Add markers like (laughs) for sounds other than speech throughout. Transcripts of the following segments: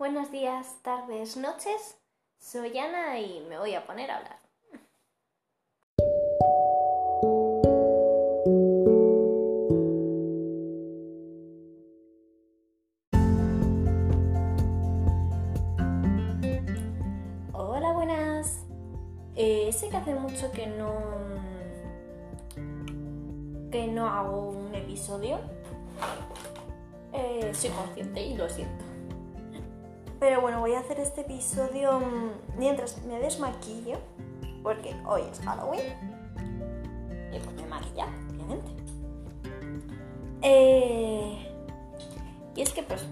Buenos días, tardes, noches. Soy Ana y me voy a poner a hablar. Hola, buenas. Eh, sé que hace mucho que no que no hago un episodio. Eh, soy consciente y lo siento. Pero bueno, voy a hacer este episodio mm, mientras me desmaquillo, porque hoy es Halloween. Y pues me maquilla, obviamente. Eh, y es que pues,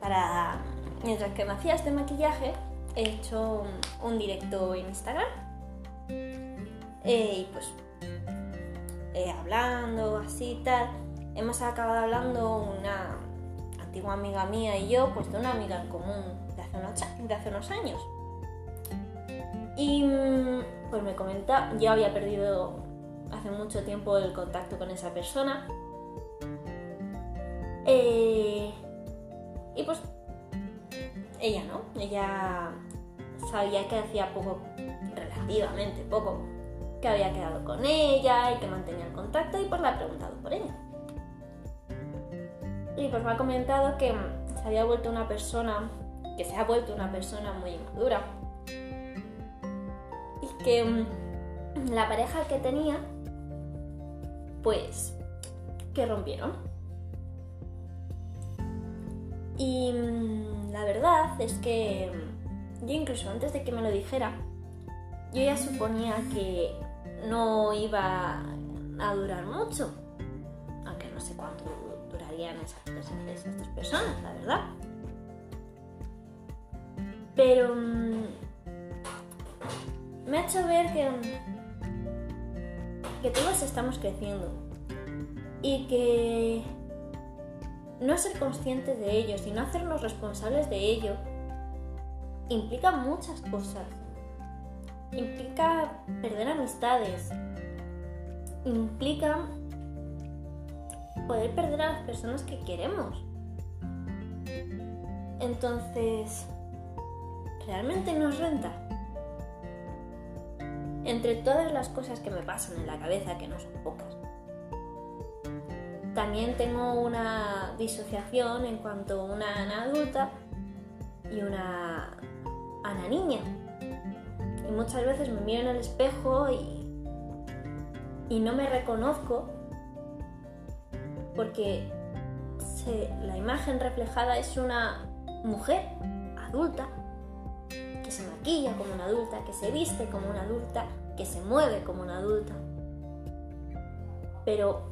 para... Mientras que me hacía este maquillaje, he hecho un directo en Instagram. Eh, y pues, eh, hablando, así y tal. Hemos acabado hablando una antigua amiga mía y yo, pues de una amiga en común de hace unos, años. Y mm, pues me comenta, yo había perdido hace mucho tiempo el contacto con esa persona. Eh, y pues ella no, ella sabía que hacía poco, relativamente poco, que había quedado con ella y que mantenía el contacto y pues la ha preguntado por ella. Y pues me ha comentado que se había vuelto una persona que se ha vuelto una persona muy inmadura y que mm, la pareja que tenía, pues, que rompieron. Y mm, la verdad es que mm, yo incluso antes de que me lo dijera, yo ya suponía que no iba a durar mucho, aunque no sé cuánto durarían esas, esas personas, la verdad. Pero mm, me ha hecho ver que, mm, que todos estamos creciendo y que no ser conscientes de ello, sino hacernos responsables de ello, implica muchas cosas. Implica perder amistades. Implica poder perder a las personas que queremos. Entonces, ¿realmente nos renta? Entre todas las cosas que me pasan en la cabeza, que no son pocas, también tengo una disociación en cuanto a una Ana adulta y una Ana niña. Y muchas veces me miro en el espejo y, y no me reconozco porque la imagen reflejada es una mujer adulta se maquilla como una adulta, que se viste como una adulta, que se mueve como una adulta. Pero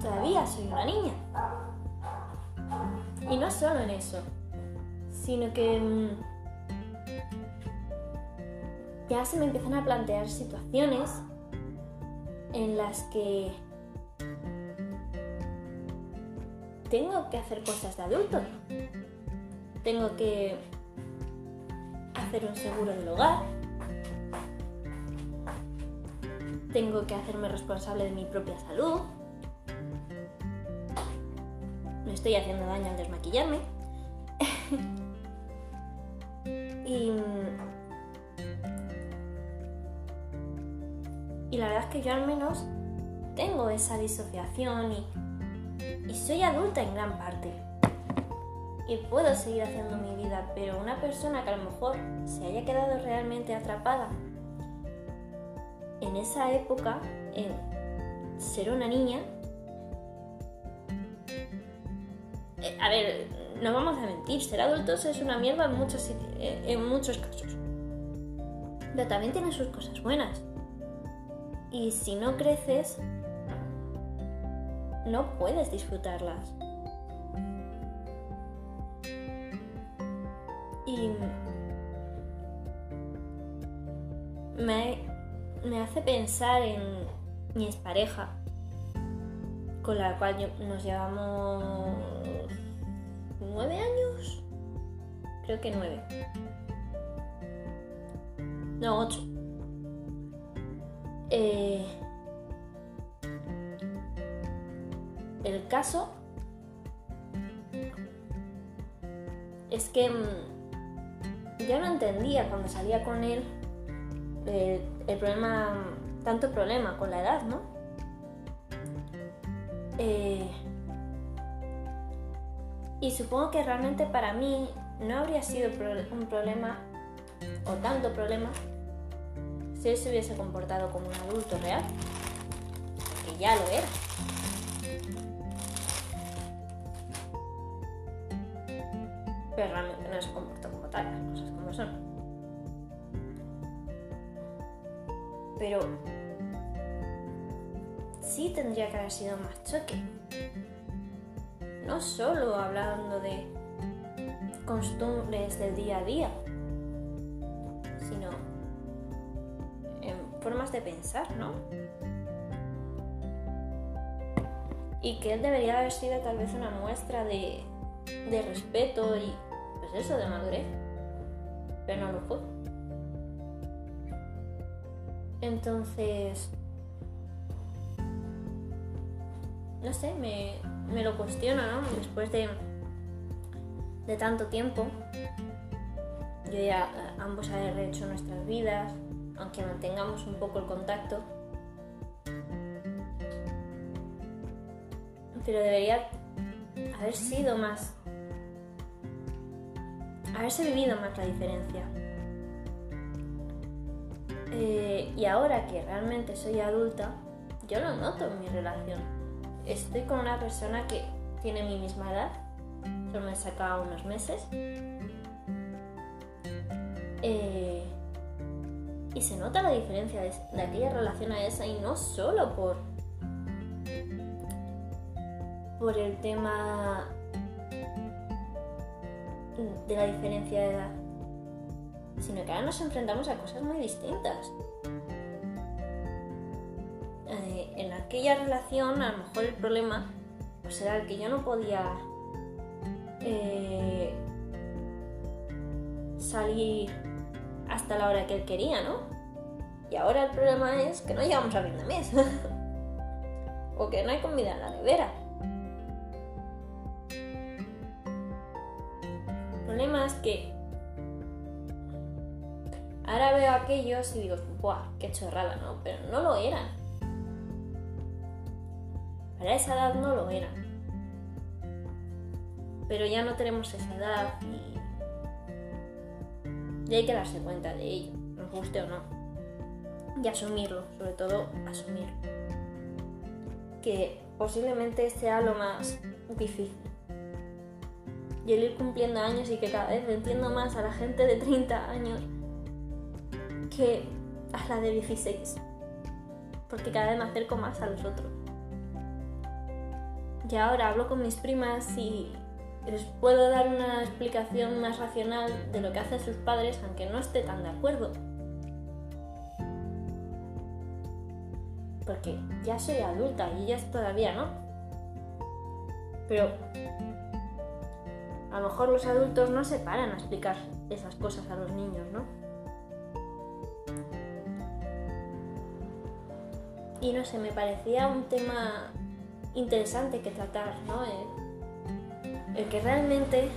todavía soy una niña. Y no solo en eso, sino que mm, ya se me empiezan a plantear situaciones en las que tengo que hacer cosas de adulto tengo que hacer un seguro del hogar, tengo que hacerme responsable de mi propia salud, me estoy haciendo daño al desmaquillarme. (laughs) y, y la verdad es que yo al menos tengo esa disociación y, y soy adulta en gran parte y puedo seguir haciendo mi vida, pero una persona que a lo mejor se haya quedado realmente atrapada en esa época, en ser una niña, eh, a ver, no vamos a mentir, ser adultos es una mierda en muchos, eh, en muchos casos. Pero también tiene sus cosas buenas. Y si no creces, no puedes disfrutarlas. Me, hace pensar en mi expareja, con la cual nos llevamos nueve años, creo que nueve, no ocho. Eh, el caso es que mm, yo no entendía cuando salía con él el, problema, tanto problema con la edad, ¿no? Eh, y supongo que realmente para mí no habría sido un problema o tanto problema si él se hubiese comportado como un adulto real, que ya lo era. Pero realmente no se comportó como tal, las cosas como son. Pero sí tendría que haber sido más choque. No solo hablando de costumbres del día a día, sino en formas de pensar, ¿no? Y que él debería haber sido tal vez una muestra de, respeto y pues eso, de madurez. Pero no lo fue. Entonces, no sé, me, me lo cuestiono, ¿no? Después de, de tanto tiempo, yo ya ambos haber hecho nuestras vidas, aunque mantengamos un poco el contacto. Pero debería haber sido más haberse vivido más la diferencia. Eh, y ahora que realmente soy adulta, yo lo noto en mi relación. Estoy con una persona que tiene mi misma edad, solo me saca unos meses. Eh, y se nota la diferencia de, de, aquella relación a esa y no solo por, por el tema de la diferencia de edad, sino que ahora nos enfrentamos a cosas muy distintas. Eh, en aquella relación, a lo mejor el problema pues era el que yo no podía eh, salir hasta la hora que él quería, ¿no? Y ahora el problema es que no llegamos a fin de mes. (laughs) o que no hay comida en la nevera. problema es que ahora veo aquellos y digo, ¡buah! ¡Qué chorrada! ¿no? Pero no lo eran. Para esa edad no lo eran. Pero ya no tenemos esa edad y, y hay que darse cuenta de ello, nos guste o no. Y asumirlo, sobre todo asumir. Que posiblemente sea lo más difícil y el ir cumpliendo años y que cada vez entiendo más a la gente de 30 años que a la de 16. Porque cada vez me acerco más a los otros. Y ahora hablo con mis primas y les puedo dar una explicación más racional de lo que hacen sus padres, aunque no esté tan de acuerdo. Porque ya soy adulta y ellas todavía no. Pero a lo mejor los adultos no se paran a explicar esas cosas a los niños, ¿no? Y no sé, me parecía un tema interesante que tratar, ¿no? El, que realmente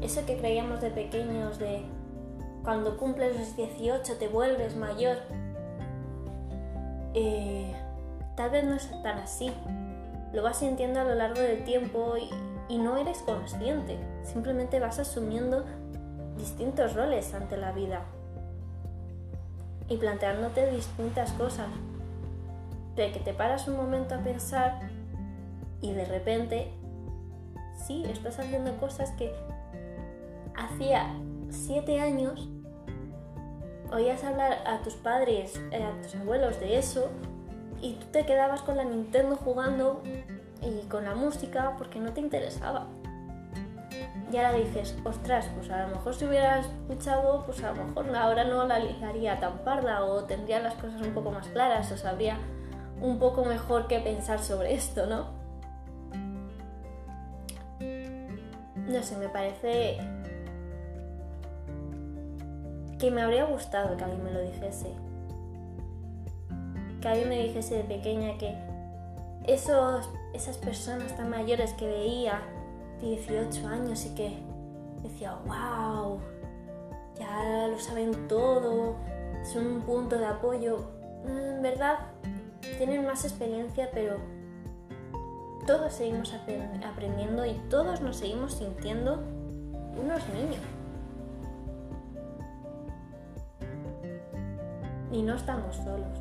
eso que creíamos de pequeños, de cuando cumples los 18 te vuelves mayor, eh, tal vez no es tan así. Lo vas sintiendo a lo largo del tiempo y, y no eres consciente, simplemente vas asumiendo distintos roles ante la vida y planteándote distintas cosas. De que te paras un momento a pensar y de repente, sí, estás haciendo cosas que hacía siete años oías hablar a tus padres, eh, a tus abuelos de eso y tú te quedabas con la Nintendo jugando y con la música porque no te interesaba. Y ahora dices, ostras, pues a lo mejor si hubieras escuchado, pues a lo mejor ahora no la ligaría tan parda o tendría las cosas un poco más claras o sabría un poco mejor qué pensar sobre esto, ¿no? No sé, me parece que me habría gustado que alguien me lo dijese. Que alguien me dijese de pequeña que esos, esas personas tan mayores que veía 18 años y que decía, wow, ya lo saben todo, son un punto de apoyo. En verdad, tienen más experiencia, pero todos seguimos aprendiendo y todos nos seguimos sintiendo unos niños. Y no estamos solos.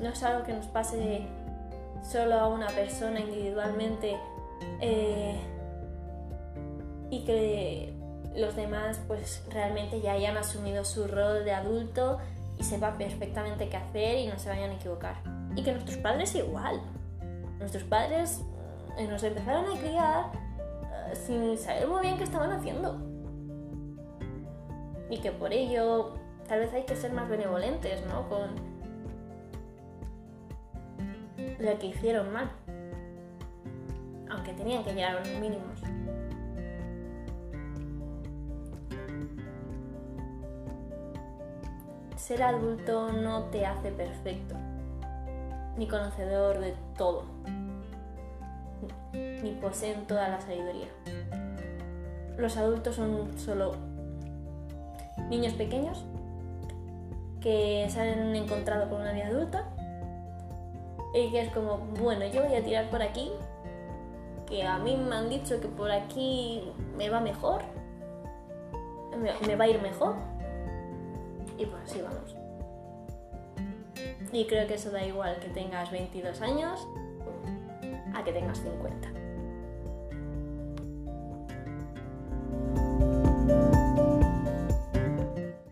No es algo que nos pase solo a una persona individualmente eh, y que los demás pues realmente ya hayan asumido su rol de adulto y sepan perfectamente qué hacer y no se vayan a equivocar. Y que nuestros padres igual. Nuestros padres eh, nos empezaron a criar eh, sin saber muy bien qué estaban haciendo. Y que por ello tal vez hay que ser más benevolentes, ¿no? Con lo que hicieron mal. Aunque tenían que llegar a unos mínimos. Ser adulto no te hace perfecto, ni conocedor de todo, ni poseen toda la sabiduría. Los adultos son solo niños pequeños que se han encontrado con una vida adulta y que es como, bueno, yo voy a tirar por aquí, que a mí me han dicho que por aquí me va mejor, me va a ir mejor y pues así vamos. Y creo que eso da igual que tengas 22 años a que tengas 50.